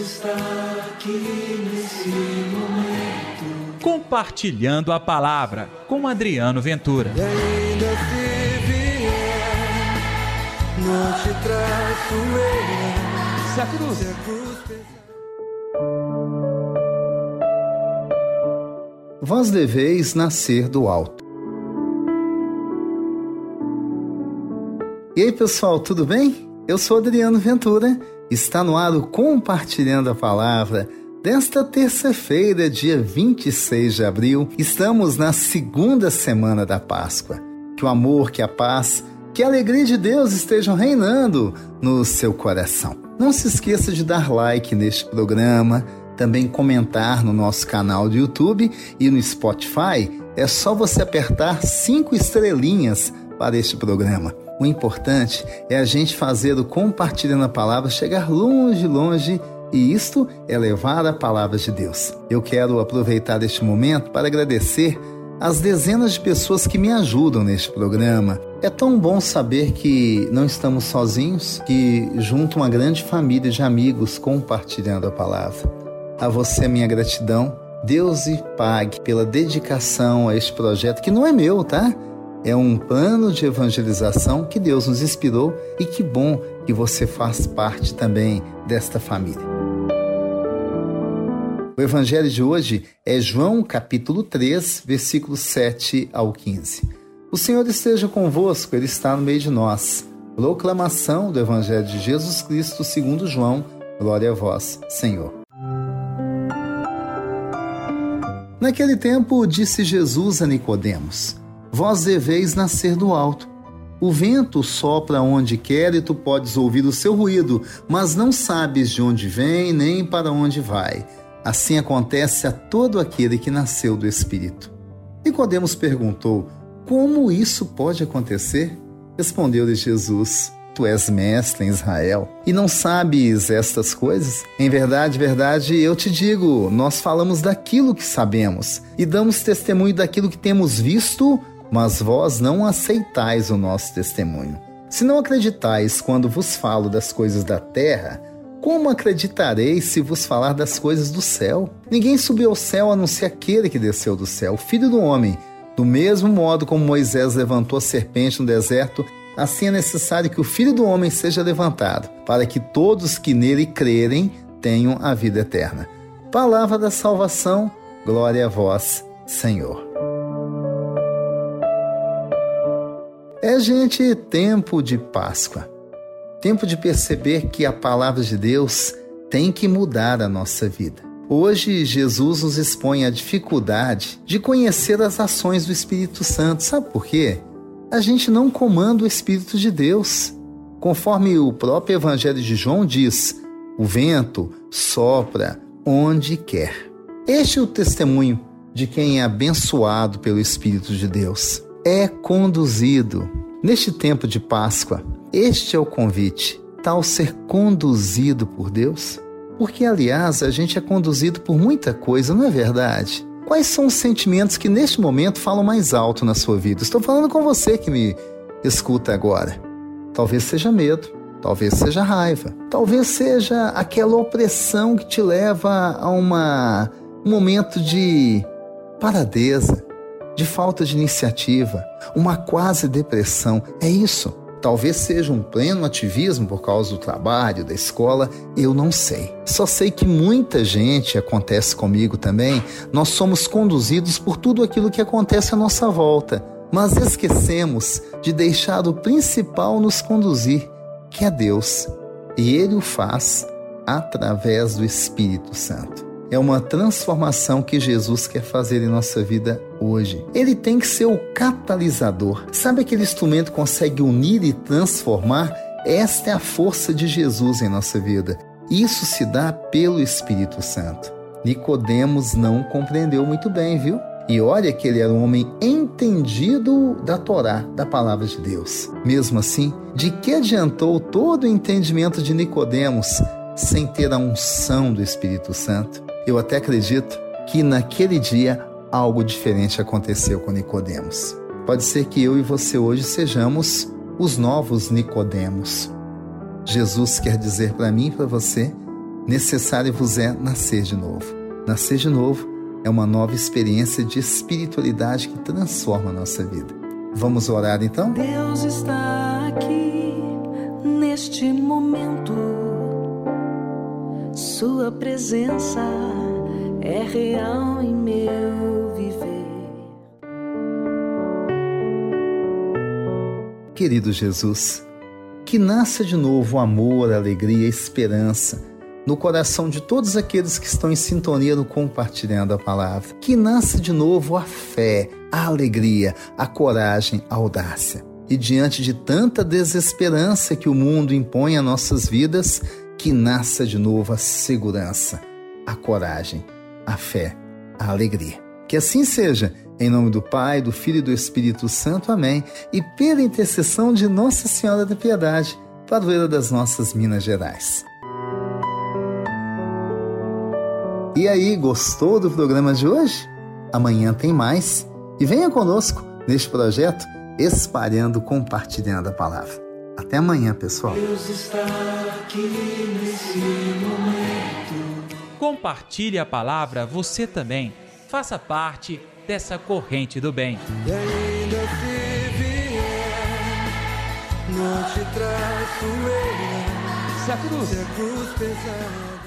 Está aqui nesse momento. Compartilhando a palavra com Adriano Ventura. E ainda se vier, não te traço eu. Se a cruz. Se a cruz. Vós deveis nascer do alto. E aí, pessoal, tudo bem? Eu sou Adriano Ventura. Está no ar o Compartilhando a Palavra. Desta terça-feira, dia 26 de abril, estamos na segunda semana da Páscoa. Que o amor, que a paz, que a alegria de Deus estejam reinando no seu coração. Não se esqueça de dar like neste programa, também comentar no nosso canal do YouTube e no Spotify. É só você apertar cinco estrelinhas para este programa. O importante é a gente fazer o compartilhando a palavra chegar longe, longe, e isto é levar a palavra de Deus. Eu quero aproveitar este momento para agradecer as dezenas de pessoas que me ajudam neste programa. É tão bom saber que não estamos sozinhos, que junto uma grande família de amigos compartilhando a palavra. A você minha gratidão. Deus lhe pague pela dedicação a este projeto que não é meu, tá? É um plano de evangelização que Deus nos inspirou e que bom que você faz parte também desta família. O evangelho de hoje é João capítulo 3, versículos 7 ao 15. O Senhor esteja convosco, ele está no meio de nós. Proclamação do evangelho de Jesus Cristo, segundo João. Glória a vós, Senhor. Naquele tempo disse Jesus a Nicodemos: Vós deveis nascer do alto. O vento sopra onde quer e tu podes ouvir o seu ruído, mas não sabes de onde vem nem para onde vai. Assim acontece a todo aquele que nasceu do Espírito. Nicodemos perguntou: Como isso pode acontecer? Respondeu-lhe Jesus: Tu és mestre em Israel e não sabes estas coisas? Em verdade, verdade, eu te digo: nós falamos daquilo que sabemos e damos testemunho daquilo que temos visto mas vós não aceitais o nosso testemunho. Se não acreditais quando vos falo das coisas da terra, como acreditareis se vos falar das coisas do céu? Ninguém subiu ao céu a não ser aquele que desceu do céu, o Filho do Homem. Do mesmo modo como Moisés levantou a serpente no deserto, assim é necessário que o Filho do Homem seja levantado, para que todos que nele crerem tenham a vida eterna. Palavra da salvação, glória a vós, Senhor. É, gente, tempo de Páscoa. Tempo de perceber que a palavra de Deus tem que mudar a nossa vida. Hoje, Jesus nos expõe a dificuldade de conhecer as ações do Espírito Santo. Sabe por quê? A gente não comanda o Espírito de Deus. Conforme o próprio Evangelho de João diz, o vento sopra onde quer. Este é o testemunho de quem é abençoado pelo Espírito de Deus é conduzido. Neste tempo de Páscoa, este é o convite, tal ser conduzido por Deus? Porque, aliás, a gente é conduzido por muita coisa, não é verdade? Quais são os sentimentos que neste momento falam mais alto na sua vida? Estou falando com você que me escuta agora. Talvez seja medo, talvez seja raiva, talvez seja aquela opressão que te leva a uma, um momento de paradeza, de falta de iniciativa, uma quase depressão. É isso. Talvez seja um pleno ativismo por causa do trabalho, da escola, eu não sei. Só sei que muita gente, acontece comigo também, nós somos conduzidos por tudo aquilo que acontece à nossa volta, mas esquecemos de deixar o principal nos conduzir, que é Deus. E Ele o faz através do Espírito Santo é uma transformação que Jesus quer fazer em nossa vida hoje. Ele tem que ser o catalisador. Sabe aquele instrumento que consegue unir e transformar? Esta é a força de Jesus em nossa vida. Isso se dá pelo Espírito Santo. Nicodemos não compreendeu muito bem, viu? E olha que ele era um homem entendido da Torá, da palavra de Deus. Mesmo assim, de que adiantou todo o entendimento de Nicodemos sem ter a unção do Espírito Santo? Eu até acredito que naquele dia algo diferente aconteceu com Nicodemos. Pode ser que eu e você hoje sejamos os novos Nicodemos. Jesus quer dizer para mim e para você necessário vos é nascer de novo. Nascer de novo é uma nova experiência de espiritualidade que transforma a nossa vida. Vamos orar então? Deus está aqui neste momento. Sua presença é real em meu viver. Querido Jesus, que nasça de novo o amor, a alegria, a esperança no coração de todos aqueles que estão em sintonia no compartilhando a palavra. Que nasça de novo a fé, a alegria, a coragem, a audácia. E diante de tanta desesperança que o mundo impõe a nossas vidas, que nasça de novo a segurança, a coragem, a fé, a alegria. Que assim seja, em nome do Pai, do Filho e do Espírito Santo. Amém. E pela intercessão de Nossa Senhora da Piedade, padroeira das nossas Minas Gerais. E aí, gostou do programa de hoje? Amanhã tem mais. E venha conosco neste projeto Espalhando, Compartilhando a Palavra. Até amanhã, pessoal. Deus está aqui nesse momento. Compartilhe a palavra você também. Faça parte dessa corrente do bem. E ainda se vier, não te traço. Se a cruz Se a cruz pesada.